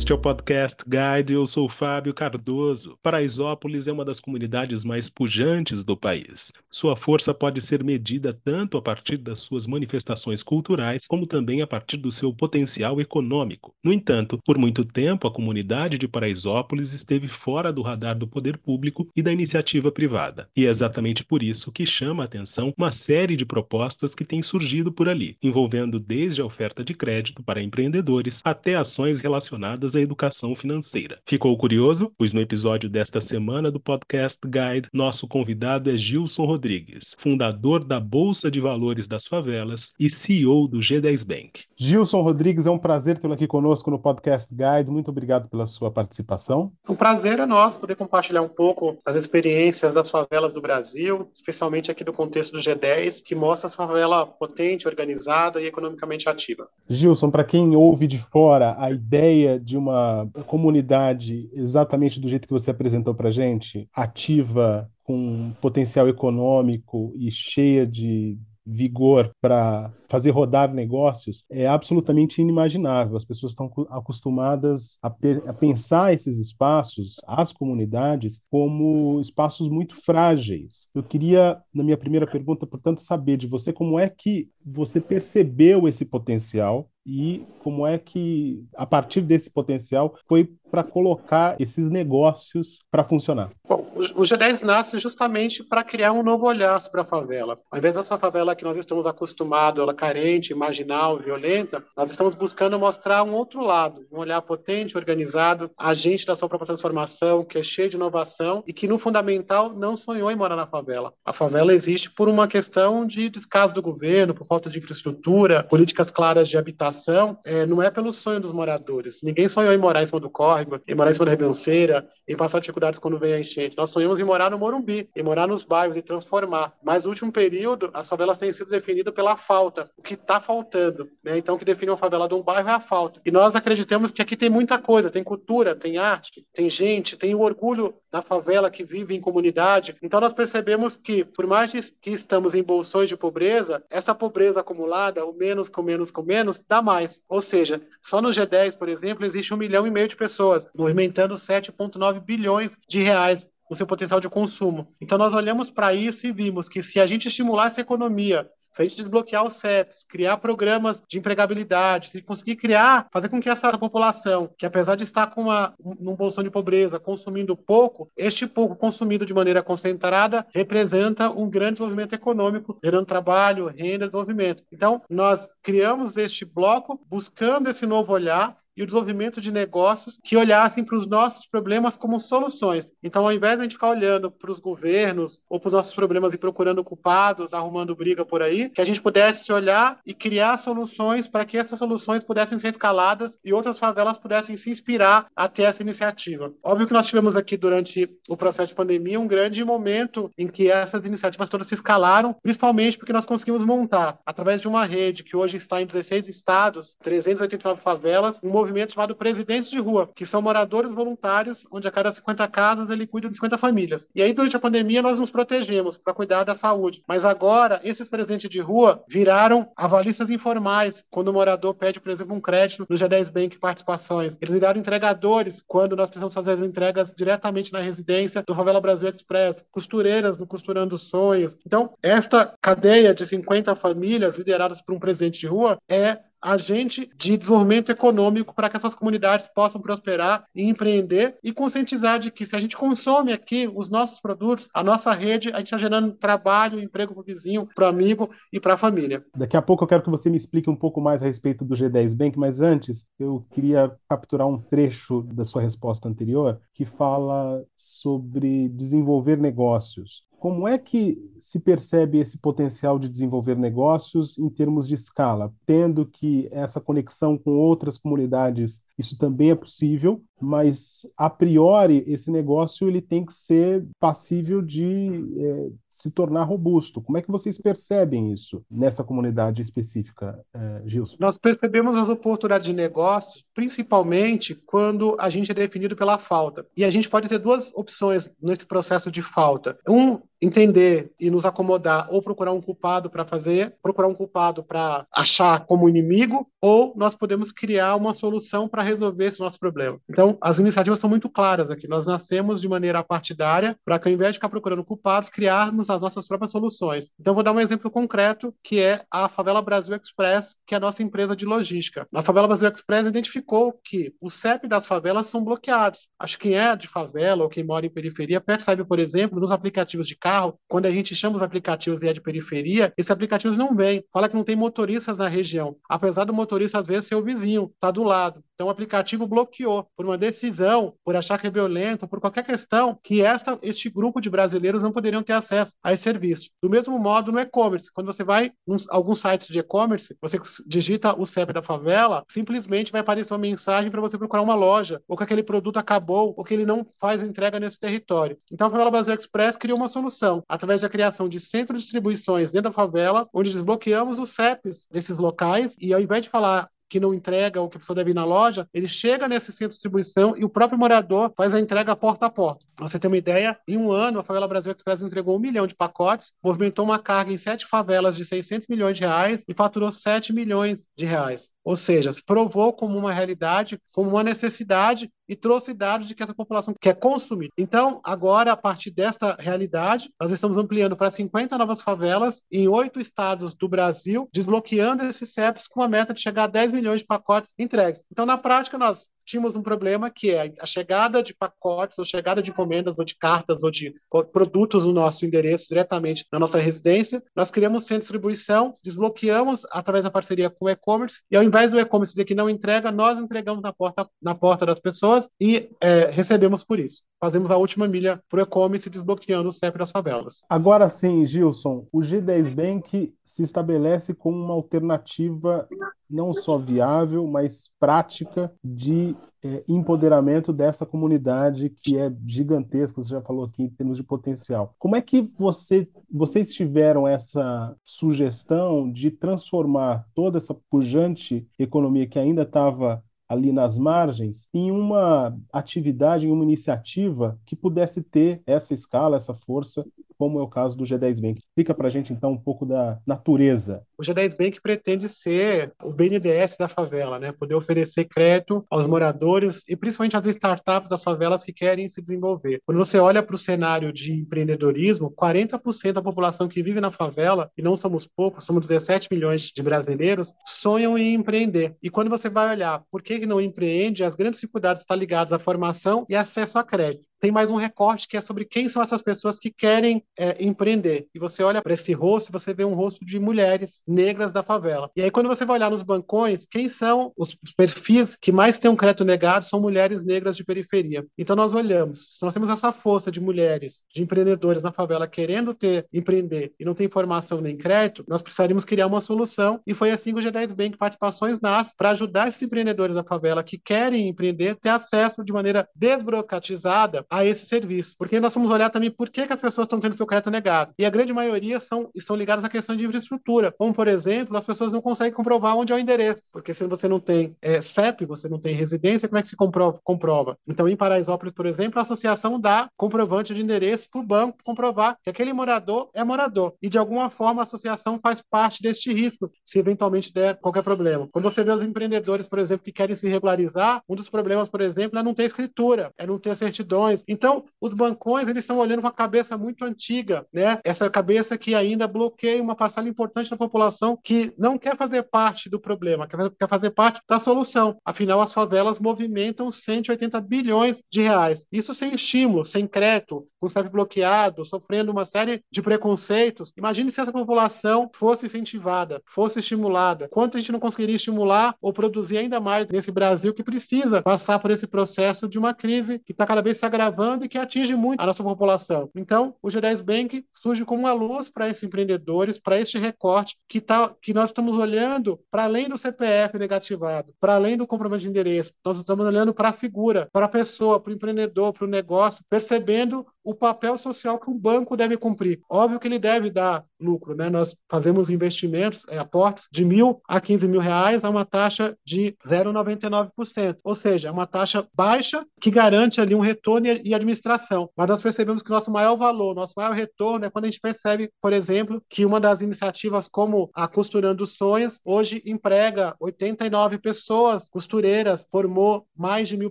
Este é o Podcast Guide, eu sou Fábio Cardoso. Paraisópolis é uma das comunidades mais pujantes do país. Sua força pode ser medida tanto a partir das suas manifestações culturais, como também a partir do seu potencial econômico. No entanto, por muito tempo a comunidade de Paraisópolis esteve fora do radar do poder público e da iniciativa privada. E é exatamente por isso que chama a atenção uma série de propostas que têm surgido por ali, envolvendo desde a oferta de crédito para empreendedores até ações relacionadas relacionadas à educação financeira. Ficou curioso? Pois no episódio desta semana do Podcast Guide, nosso convidado é Gilson Rodrigues, fundador da Bolsa de Valores das Favelas e CEO do G10 Bank. Gilson Rodrigues, é um prazer tê-lo aqui conosco no Podcast Guide. Muito obrigado pela sua participação. Um prazer é nosso poder compartilhar um pouco as experiências das favelas do Brasil, especialmente aqui do contexto do G10, que mostra a favela potente, organizada e economicamente ativa. Gilson, para quem ouve de fora, a ideia de uma comunidade exatamente do jeito que você apresentou para gente, ativa, com potencial econômico e cheia de vigor para fazer rodar negócios é absolutamente inimaginável. As pessoas estão acostumadas a, a, pensar esses espaços, as comunidades, como espaços muito frágeis. Eu queria, na minha primeira pergunta, portanto, saber de você como é que você percebeu esse potencial e como é que, a partir desse potencial, foi para colocar esses negócios para funcionar? Bom, o G10 nasce justamente para criar um novo olhar para a favela. Ao invés dessa favela que nós estamos acostumados, ela carente, marginal, violenta, nós estamos buscando mostrar um outro lado, um olhar potente, organizado, agente da sua própria transformação, que é cheio de inovação e que, no fundamental, não sonhou em morar na favela. A favela existe por uma questão de descaso do governo, por falta de infraestrutura, políticas claras de habitação, é, não é pelo sonho dos moradores. Ninguém sonhou em morar em cima do córrego, em morar em cima da ribanceira, em passar dificuldades quando vem a enchente. Nós sonhamos em morar no Morumbi, em morar nos bairros e transformar. Mas no último período, as favelas têm sido definidas pela falta, o que está faltando. Né? Então, o que define uma favela de um bairro é a falta. E nós acreditamos que aqui tem muita coisa: tem cultura, tem arte, tem gente, tem o orgulho da favela que vive em comunidade. Então, nós percebemos que, por mais que estamos em bolsões de pobreza, essa pobreza acumulada, o menos com menos com menos, dá mais. Ou seja, só no G10, por exemplo, existe um milhão e meio de pessoas, movimentando 7,9 bilhões de reais o seu potencial de consumo. Então, nós olhamos para isso e vimos que se a gente estimulasse a economia se a gente desbloquear os CEPs, criar programas de empregabilidade, se conseguir criar, fazer com que essa população, que apesar de estar com uma, num bolsão de pobreza, consumindo pouco, este pouco consumido de maneira concentrada representa um grande desenvolvimento econômico, gerando trabalho, renda, desenvolvimento. Então, nós criamos este bloco buscando esse novo olhar e o desenvolvimento de negócios que olhassem para os nossos problemas como soluções. Então, ao invés de a gente ficar olhando para os governos ou para os nossos problemas e procurando culpados, arrumando briga por aí, que a gente pudesse olhar e criar soluções para que essas soluções pudessem ser escaladas e outras favelas pudessem se inspirar a ter essa iniciativa. Óbvio que nós tivemos aqui durante o processo de pandemia um grande momento em que essas iniciativas todas se escalaram, principalmente porque nós conseguimos montar, através de uma rede que hoje está em 16 estados, 389 favelas, um movimento chamado Presidentes de Rua, que são moradores voluntários, onde a cada 50 casas ele cuida de 50 famílias. E aí, durante a pandemia, nós nos protegemos para cuidar da saúde. Mas agora, esses presidentes de rua viraram avalistas informais, quando o morador pede, por exemplo, um crédito no G10 Bank Participações. Eles viraram entregadores, quando nós precisamos fazer as entregas diretamente na residência do Favela Brasil Express, costureiras no Costurando Sonhos. Então, esta cadeia de 50 famílias lideradas por um presidente de rua é agente de desenvolvimento econômico para que essas comunidades possam prosperar e empreender e conscientizar de que se a gente consome aqui os nossos produtos, a nossa rede, a gente está gerando trabalho, emprego para o vizinho, para o amigo e para a família. Daqui a pouco eu quero que você me explique um pouco mais a respeito do G10 Bank, mas antes eu queria capturar um trecho da sua resposta anterior que fala sobre desenvolver negócios. Como é que se percebe esse potencial de desenvolver negócios em termos de escala, tendo que essa conexão com outras comunidades, isso também é possível, mas a priori esse negócio ele tem que ser passível de é, se tornar robusto. Como é que vocês percebem isso nessa comunidade específica, eh, Gilson? Nós percebemos as oportunidades de negócio, principalmente quando a gente é definido pela falta. E a gente pode ter duas opções nesse processo de falta. Um, entender e nos acomodar ou procurar um culpado para fazer, procurar um culpado para achar como inimigo, ou nós podemos criar uma solução para resolver esse nosso problema. Então, as iniciativas são muito claras aqui. Nós nascemos de maneira partidária para que, ao invés de ficar procurando culpados, criarmos as nossas próprias soluções. Então, vou dar um exemplo concreto, que é a Favela Brasil Express, que é a nossa empresa de logística. A Favela Brasil Express identificou que os CEP das favelas são bloqueados. Acho que quem é de favela ou quem mora em periferia percebe, por exemplo, nos aplicativos de carro, quando a gente chama os aplicativos e é de periferia, esses aplicativos não vêm. Fala que não tem motoristas na região, apesar do motorista às vezes ser o vizinho, está do lado. Então o aplicativo bloqueou por uma decisão, por achar que é violento, por qualquer questão, que esta, este grupo de brasileiros não poderiam ter acesso a esse serviço. Do mesmo modo no e-commerce, quando você vai em alguns sites de e-commerce, você digita o CEP da favela, simplesmente vai aparecer uma mensagem para você procurar uma loja, ou que aquele produto acabou, ou que ele não faz entrega nesse território. Então a Favela Brasil Express criou uma solução, através da criação de centros de distribuições dentro da favela, onde desbloqueamos os CEPs desses locais, e ao invés de falar que não entrega ou que a pessoa deve ir na loja, ele chega nesse centro de distribuição e o próprio morador faz a entrega porta a porta. Pra você ter uma ideia, em um ano, a Favela Brasil Express entregou um milhão de pacotes, movimentou uma carga em sete favelas de 600 milhões de reais e faturou 7 milhões de reais. Ou seja, se provou como uma realidade, como uma necessidade e trouxe dados de que essa população quer consumir. Então, agora, a partir desta realidade, nós estamos ampliando para 50 novas favelas em oito estados do Brasil, desbloqueando esses CEPs com a meta de chegar a 10 milhões de pacotes entregues. Então, na prática, nós tínhamos um problema que é a chegada de pacotes, ou chegada de encomendas, ou de cartas, ou de produtos no nosso endereço diretamente na nossa residência. Nós criamos de distribuição, desbloqueamos através da parceria com o e-commerce, e ao invés do e-commerce dizer que não entrega, nós entregamos na porta, na porta das pessoas e é, recebemos por isso. Fazemos a última milha para o e-commerce, desbloqueando o CEP das favelas. Agora sim, Gilson, o G10 Bank se estabelece como uma alternativa não só viável, mas prática de é, empoderamento dessa comunidade que é gigantesca, você já falou aqui em termos de potencial. Como é que você, vocês tiveram essa sugestão de transformar toda essa pujante economia que ainda estava ali nas margens em uma atividade, em uma iniciativa que pudesse ter essa escala, essa força como é o caso do G10 Bank. Explica para a gente, então, um pouco da natureza. O G10 Bank pretende ser o BNDES da favela, né? poder oferecer crédito aos moradores e principalmente às startups das favelas que querem se desenvolver. Quando você olha para o cenário de empreendedorismo, 40% da população que vive na favela, e não somos poucos, somos 17 milhões de brasileiros, sonham em empreender. E quando você vai olhar por que não empreende, as grandes dificuldades estão ligadas à formação e acesso a crédito tem mais um recorte que é sobre quem são essas pessoas que querem é, empreender. E você olha para esse rosto, você vê um rosto de mulheres negras da favela. E aí, quando você vai olhar nos bancões, quem são os perfis que mais têm um crédito negado são mulheres negras de periferia. Então, nós olhamos, nós temos essa força de mulheres, de empreendedores na favela querendo ter, empreender e não tem informação nem crédito, nós precisaríamos criar uma solução. E foi assim que o G10 Bank Participações nasce para ajudar esses empreendedores da favela que querem empreender ter acesso de maneira desburocratizada a esse serviço. Porque nós vamos olhar também por que, que as pessoas estão tendo seu crédito negado. E a grande maioria são, estão ligadas à questão de infraestrutura. Como, por exemplo, as pessoas não conseguem comprovar onde é o endereço. Porque se você não tem é, CEP, você não tem residência, como é que se comprova? comprova? Então, em Paraisópolis, por exemplo, a associação dá comprovante de endereço para o banco comprovar que aquele morador é morador. E, de alguma forma, a associação faz parte deste risco, se eventualmente der qualquer problema. Quando você vê os empreendedores, por exemplo, que querem se regularizar, um dos problemas, por exemplo, é não ter escritura, é não ter certidões, então, os bancões eles estão olhando com a cabeça muito antiga, né? Essa cabeça que ainda bloqueia uma parcela importante da população que não quer fazer parte do problema, quer fazer parte da solução. Afinal, as favelas movimentam 180 bilhões de reais. Isso sem estímulo, sem crédito, com o CEP bloqueado, sofrendo uma série de preconceitos. Imagine se essa população fosse incentivada, fosse estimulada. Quanto a gente não conseguiria estimular ou produzir ainda mais nesse Brasil que precisa passar por esse processo de uma crise que está cada vez se agravando agravando e que atinge muito a nossa população. Então, o G10 Bank surge como uma luz para esses empreendedores, para este recorte que, tá, que nós estamos olhando para além do CPF negativado, para além do comprovante de endereço. Nós estamos olhando para a figura, para a pessoa, para o empreendedor, para o negócio, percebendo o papel social que o banco deve cumprir. Óbvio que ele deve dar lucro, né? Nós fazemos investimentos, é, aportes de mil a 15 mil reais a uma taxa de 0,99%, ou seja, é uma taxa baixa que garante ali um retorno e administração. Mas nós percebemos que nosso maior valor, nosso maior retorno é quando a gente percebe, por exemplo, que uma das iniciativas como a Costurando Sonhos hoje emprega 89 pessoas costureiras, formou mais de mil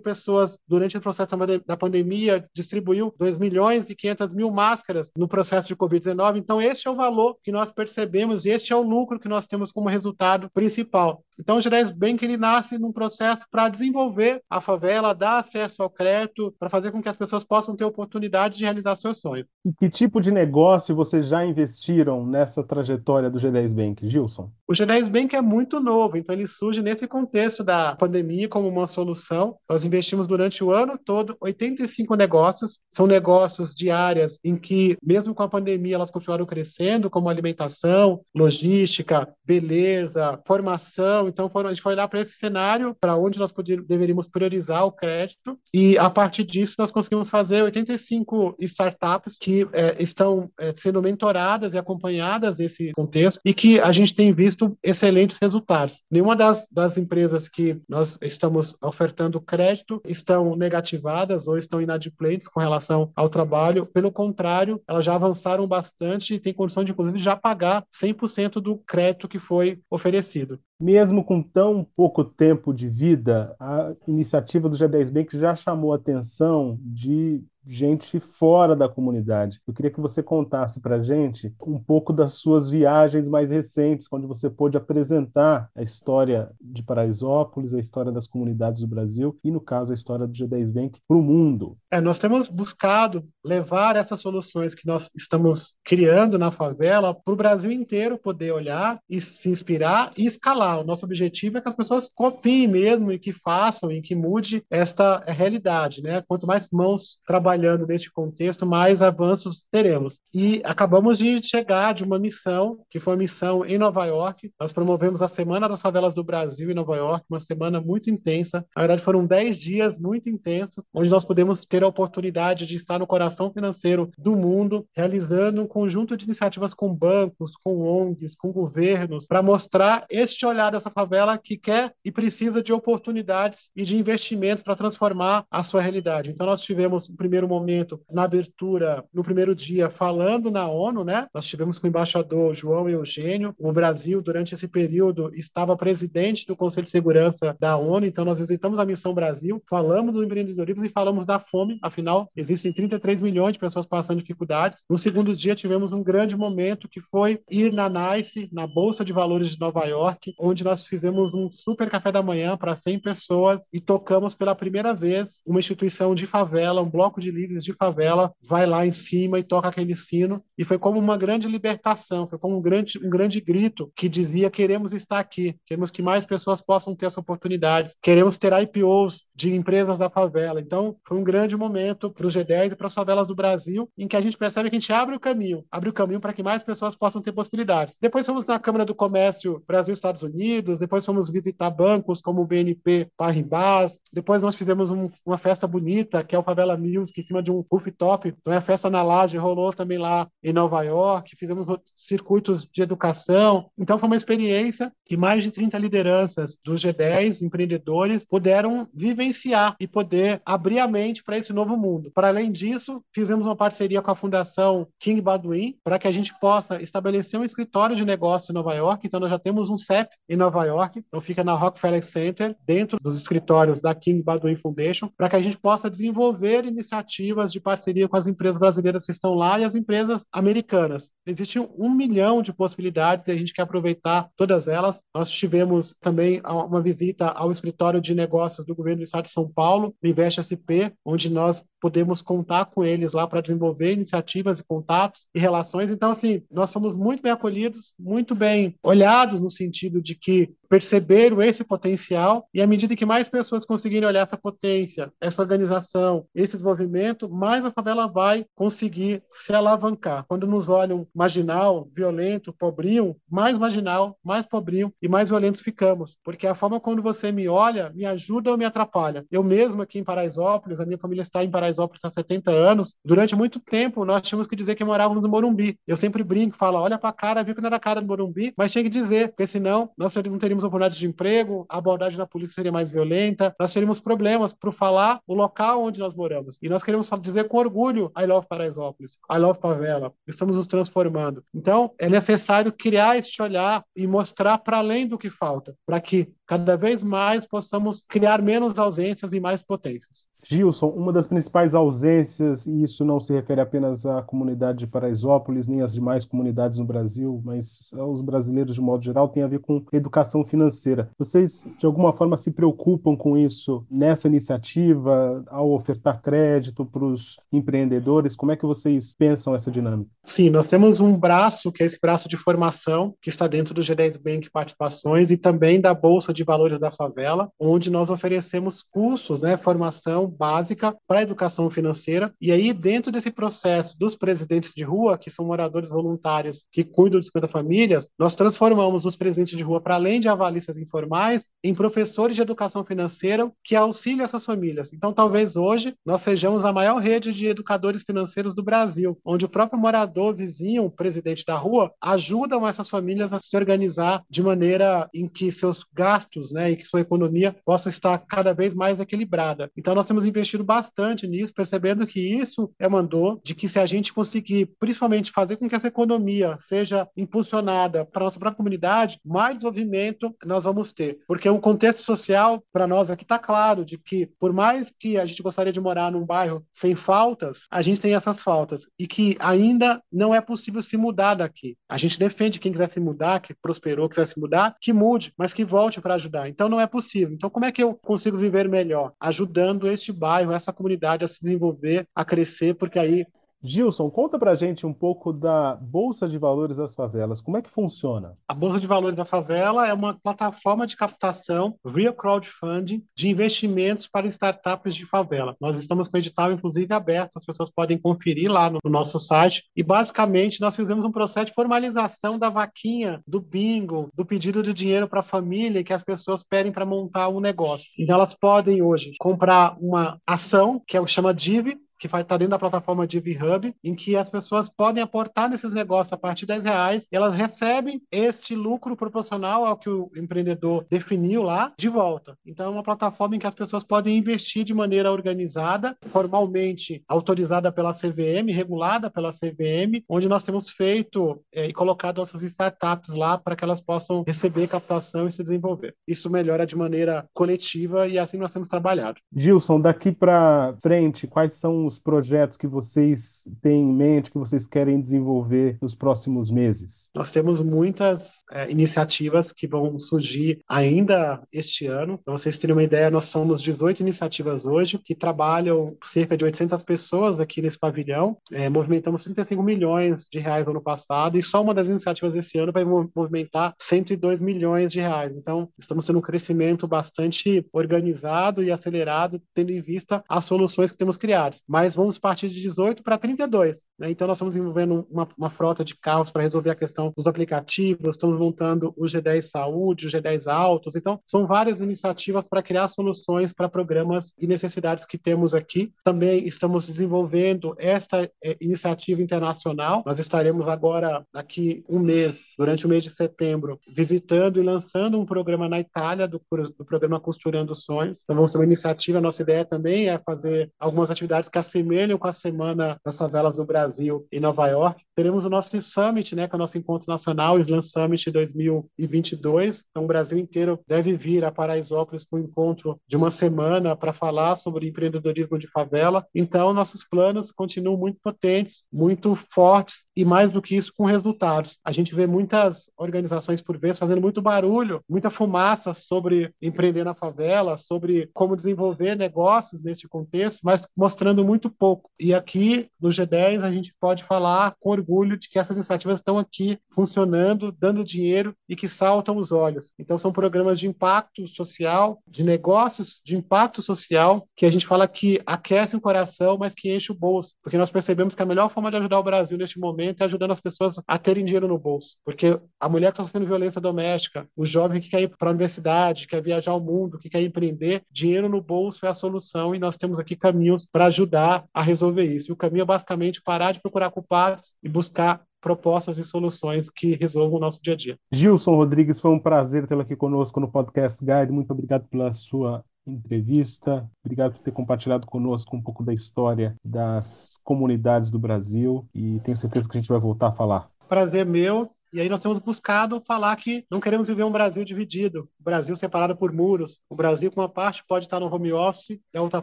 pessoas durante o processo da pandemia, distribuiu 2 milhões e 500 mil máscaras no processo de Covid-19. Então, este é o valor que nós percebemos e este é o lucro que nós temos como resultado principal. Então, o Gerais Bank ele nasce num processo para desenvolver a favela, dar acesso ao crédito, para fazer com que as pessoas possam ter oportunidade de realizar seu sonho. E que tipo de negócio vocês já investiram nessa trajetória do G10 Bank, Gilson? O G10 Bank é muito novo, então ele surge nesse contexto da pandemia como uma solução. Nós investimos durante o ano todo 85 negócios, são negócios de áreas em que, mesmo com a pandemia, elas continuaram crescendo, como alimentação, logística, beleza, formação, então, foram, a gente foi olhar para esse cenário, para onde nós poder, deveríamos priorizar o crédito, e a partir disso nós conseguimos fazer 85 startups que é, estão é, sendo mentoradas e acompanhadas nesse contexto e que a gente tem visto excelentes resultados. Nenhuma das, das empresas que nós estamos ofertando crédito estão negativadas ou estão inadimplentes com relação ao trabalho, pelo contrário, elas já avançaram bastante e têm condição de, inclusive, já pagar 100% do crédito que foi oferecido. Mesmo com tão pouco tempo de vida, a iniciativa do G10 Bank já chamou a atenção de gente fora da comunidade. Eu queria que você contasse para a gente um pouco das suas viagens mais recentes, onde você pôde apresentar a história de Paraisópolis, a história das comunidades do Brasil e, no caso, a história do G10 Bank para o mundo. É, nós temos buscado levar essas soluções que nós estamos criando na favela para o Brasil inteiro poder olhar e se inspirar e escalar. O nosso objetivo é que as pessoas copiem mesmo e que façam e que mude esta realidade, né? Quanto mais mãos trabalhando neste contexto, mais avanços teremos. E acabamos de chegar de uma missão, que foi a missão em Nova York. Nós promovemos a Semana das Favelas do Brasil em Nova York, uma semana muito intensa. Na verdade, foram 10 dias muito intensos, onde nós pudemos ter a oportunidade de estar no coração financeiro do mundo, realizando um conjunto de iniciativas com bancos, com ONGs, com governos, para mostrar este olhar dessa favela que quer e precisa de oportunidades e de investimentos para transformar a sua realidade. Então, nós tivemos o primeiro primeiro momento, na abertura, no primeiro dia, falando na ONU, né? Nós tivemos com o embaixador João Eugênio. O Brasil, durante esse período, estava presidente do Conselho de Segurança da ONU, então nós visitamos a Missão Brasil, falamos do empreendedorismo e falamos da fome. Afinal, existem 33 milhões de pessoas passando dificuldades. No segundo dia, tivemos um grande momento que foi ir na NICE, na Bolsa de Valores de Nova York, onde nós fizemos um super café da manhã para 100 pessoas e tocamos pela primeira vez uma instituição de favela, um bloco de líderes de favela vai lá em cima e toca aquele sino. E foi como uma grande libertação, foi como um grande, um grande grito que dizia: queremos estar aqui, queremos que mais pessoas possam ter essa oportunidade, queremos ter IPOs de empresas da favela. Então, foi um grande momento para o G10 e para as favelas do Brasil, em que a gente percebe que a gente abre o caminho, abre o caminho para que mais pessoas possam ter possibilidades. Depois fomos na Câmara do Comércio Brasil-Estados Unidos, depois fomos visitar bancos como o BNP Paribas, depois nós fizemos um, uma festa bonita, que é o Favela que em cima de um rooftop. Então, a festa na laje rolou também lá em Nova York, fizemos circuitos de educação. Então, foi uma experiência que mais de 30 lideranças dos G10, empreendedores, puderam vivenciar e poder abrir a mente para esse novo mundo. Para além disso, fizemos uma parceria com a Fundação King Badwin para que a gente possa estabelecer um escritório de negócios em Nova York. Então, nós já temos um CEP em Nova York, então fica na Rockefeller Center, dentro dos escritórios da King Badwin Foundation, para que a gente possa desenvolver iniciativas de parceria com as empresas brasileiras que estão lá e as empresas americanas. Existe um milhão de possibilidades e a gente quer aproveitar todas elas. Nós tivemos também uma visita ao escritório de negócios do governo do estado de São Paulo, Invest SP, onde nós podemos contar com eles lá para desenvolver iniciativas e contatos e relações. Então, assim, nós fomos muito bem acolhidos, muito bem olhados no sentido de que perceberam esse potencial e à medida que mais pessoas conseguirem olhar essa potência, essa organização, esse desenvolvimento, mais a favela vai conseguir se alavancar. Quando nos olham marginal, violento, pobrinho, mais marginal, mais pobrinho e mais violentos ficamos, porque a forma quando você me olha me ajuda ou me atrapalha. Eu mesmo aqui em Paraisópolis, a minha família está em Paraisópolis há 70 anos, durante muito tempo nós tínhamos que dizer que morávamos no Morumbi. Eu sempre brinco, falo, olha para a cara, viu que não era a cara do Morumbi, mas tinha que dizer, porque senão nós não teríamos oportunidade de emprego, a abordagem da polícia seria mais violenta, nós teríamos problemas para falar o local onde nós moramos. E nós queremos dizer com orgulho, I love Paraisópolis, I love favela, estamos nos transformando. Então, é necessário criar este olhar e mostrar para além do que falta, para que cada vez mais possamos criar menos ausências e mais potências. Gilson, uma das principais ausências, e isso não se refere apenas à comunidade de Paraisópolis, nem às demais comunidades no Brasil, mas aos brasileiros de modo geral, tem a ver com educação financeira. Vocês, de alguma forma, se preocupam com isso nessa iniciativa, ao ofertar crédito para os empreendedores? Como é que vocês pensam essa dinâmica? Sim, nós temos um braço, que é esse braço de formação, que está dentro do G10 Bank Participações e também da Bolsa de de Valores da Favela, onde nós oferecemos cursos, né, formação básica para educação financeira. E aí, dentro desse processo dos presidentes de rua, que são moradores voluntários que cuidam de 50 famílias, nós transformamos os presidentes de rua, para além de avalistas informais, em professores de educação financeira que auxiliam essas famílias. Então, talvez hoje nós sejamos a maior rede de educadores financeiros do Brasil, onde o próprio morador, vizinho, presidente da rua, ajudam essas famílias a se organizar de maneira em que seus gastos gastos, né, e que sua economia possa estar cada vez mais equilibrada. Então, nós temos investido bastante nisso, percebendo que isso é mandou de que se a gente conseguir, principalmente, fazer com que essa economia seja impulsionada para a nossa própria comunidade, mais desenvolvimento nós vamos ter. Porque o contexto social, para nós aqui, está claro de que, por mais que a gente gostaria de morar num bairro sem faltas, a gente tem essas faltas e que ainda não é possível se mudar daqui. A gente defende quem quiser se mudar, que prosperou, quiser se mudar, que mude, mas que volte para ajudar. Então não é possível. Então como é que eu consigo viver melhor? Ajudando este bairro, essa comunidade a se desenvolver, a crescer, porque aí Gilson, conta pra gente um pouco da Bolsa de Valores das Favelas. Como é que funciona? A Bolsa de Valores da Favela é uma plataforma de captação via crowdfunding de investimentos para startups de favela. Nós estamos com o edital, inclusive, aberto, as pessoas podem conferir lá no, no nosso site. E, basicamente, nós fizemos um processo de formalização da vaquinha, do bingo, do pedido de dinheiro para a família que as pessoas pedem para montar um negócio. Então, elas podem hoje comprar uma ação, que é o que chama DIV, que está dentro da plataforma DivHub, em que as pessoas podem aportar nesses negócios a partir de 10 reais, elas recebem este lucro proporcional ao que o empreendedor definiu lá de volta. Então, é uma plataforma em que as pessoas podem investir de maneira organizada, formalmente autorizada pela CVM, regulada pela CVM, onde nós temos feito é, e colocado nossas startups lá para que elas possam receber captação e se desenvolver. Isso melhora de maneira coletiva e assim nós temos trabalhado. Gilson, daqui para frente, quais são os projetos que vocês têm em mente, que vocês querem desenvolver nos próximos meses? Nós temos muitas é, iniciativas que vão surgir ainda este ano. Para vocês terem uma ideia, nós somos 18 iniciativas hoje que trabalham cerca de 800 pessoas aqui nesse pavilhão. É, movimentamos 35 milhões de reais no ano passado e só uma das iniciativas esse ano vai movimentar 102 milhões de reais. Então, estamos tendo um crescimento bastante organizado e acelerado, tendo em vista as soluções que temos criadas. Mas mas vamos partir de 18 para 32. Né? Então, nós estamos desenvolvendo uma, uma frota de carros para resolver a questão dos aplicativos, estamos montando o G10 Saúde, o G10 Autos. Então, são várias iniciativas para criar soluções para programas e necessidades que temos aqui. Também estamos desenvolvendo esta é, iniciativa internacional. Nós estaremos agora, aqui um mês, durante o mês de setembro, visitando e lançando um programa na Itália, do, do programa Costurando Sonhos. Então, vamos ter uma iniciativa. Nossa ideia também é fazer algumas atividades que a assemelham com a Semana das Favelas do Brasil em Nova York. Teremos o nosso Summit, né, que é o nosso encontro nacional, o Slam Summit 2022. Então, o Brasil inteiro deve vir a Paraisópolis para o encontro de uma semana para falar sobre empreendedorismo de favela. Então, nossos planos continuam muito potentes, muito fortes e, mais do que isso, com resultados. A gente vê muitas organizações, por vezes, fazendo muito barulho, muita fumaça sobre empreender na favela, sobre como desenvolver negócios nesse contexto, mas mostrando muito muito pouco. E aqui no G10 a gente pode falar com orgulho de que essas iniciativas estão aqui funcionando, dando dinheiro e que saltam os olhos. Então são programas de impacto social, de negócios de impacto social, que a gente fala que aquecem o coração, mas que enche o bolso, porque nós percebemos que a melhor forma de ajudar o Brasil neste momento é ajudando as pessoas a terem dinheiro no bolso, porque a mulher que está sofrendo violência doméstica, o jovem que quer ir para a universidade, quer viajar ao mundo, que quer empreender, dinheiro no bolso é a solução e nós temos aqui caminhos para ajudar a resolver isso. E o caminho é basicamente parar de procurar culpados e buscar propostas e soluções que resolvam o nosso dia a dia. Gilson Rodrigues, foi um prazer tê-lo aqui conosco no Podcast Guide. Muito obrigado pela sua entrevista. Obrigado por ter compartilhado conosco um pouco da história das comunidades do Brasil e tenho certeza que a gente vai voltar a falar. Prazer meu. E aí nós temos buscado falar que não queremos viver um Brasil dividido, um Brasil separado por muros, um Brasil com uma parte pode estar no home office e a outra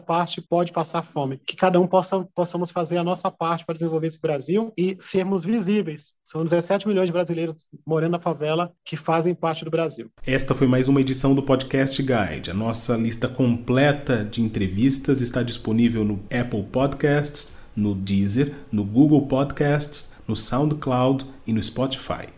parte pode passar fome. Que cada um possa possamos fazer a nossa parte para desenvolver esse Brasil e sermos visíveis. São 17 milhões de brasileiros morando na favela que fazem parte do Brasil. Esta foi mais uma edição do Podcast Guide. A nossa lista completa de entrevistas está disponível no Apple Podcasts, no Deezer, no Google Podcasts, no SoundCloud e no Spotify.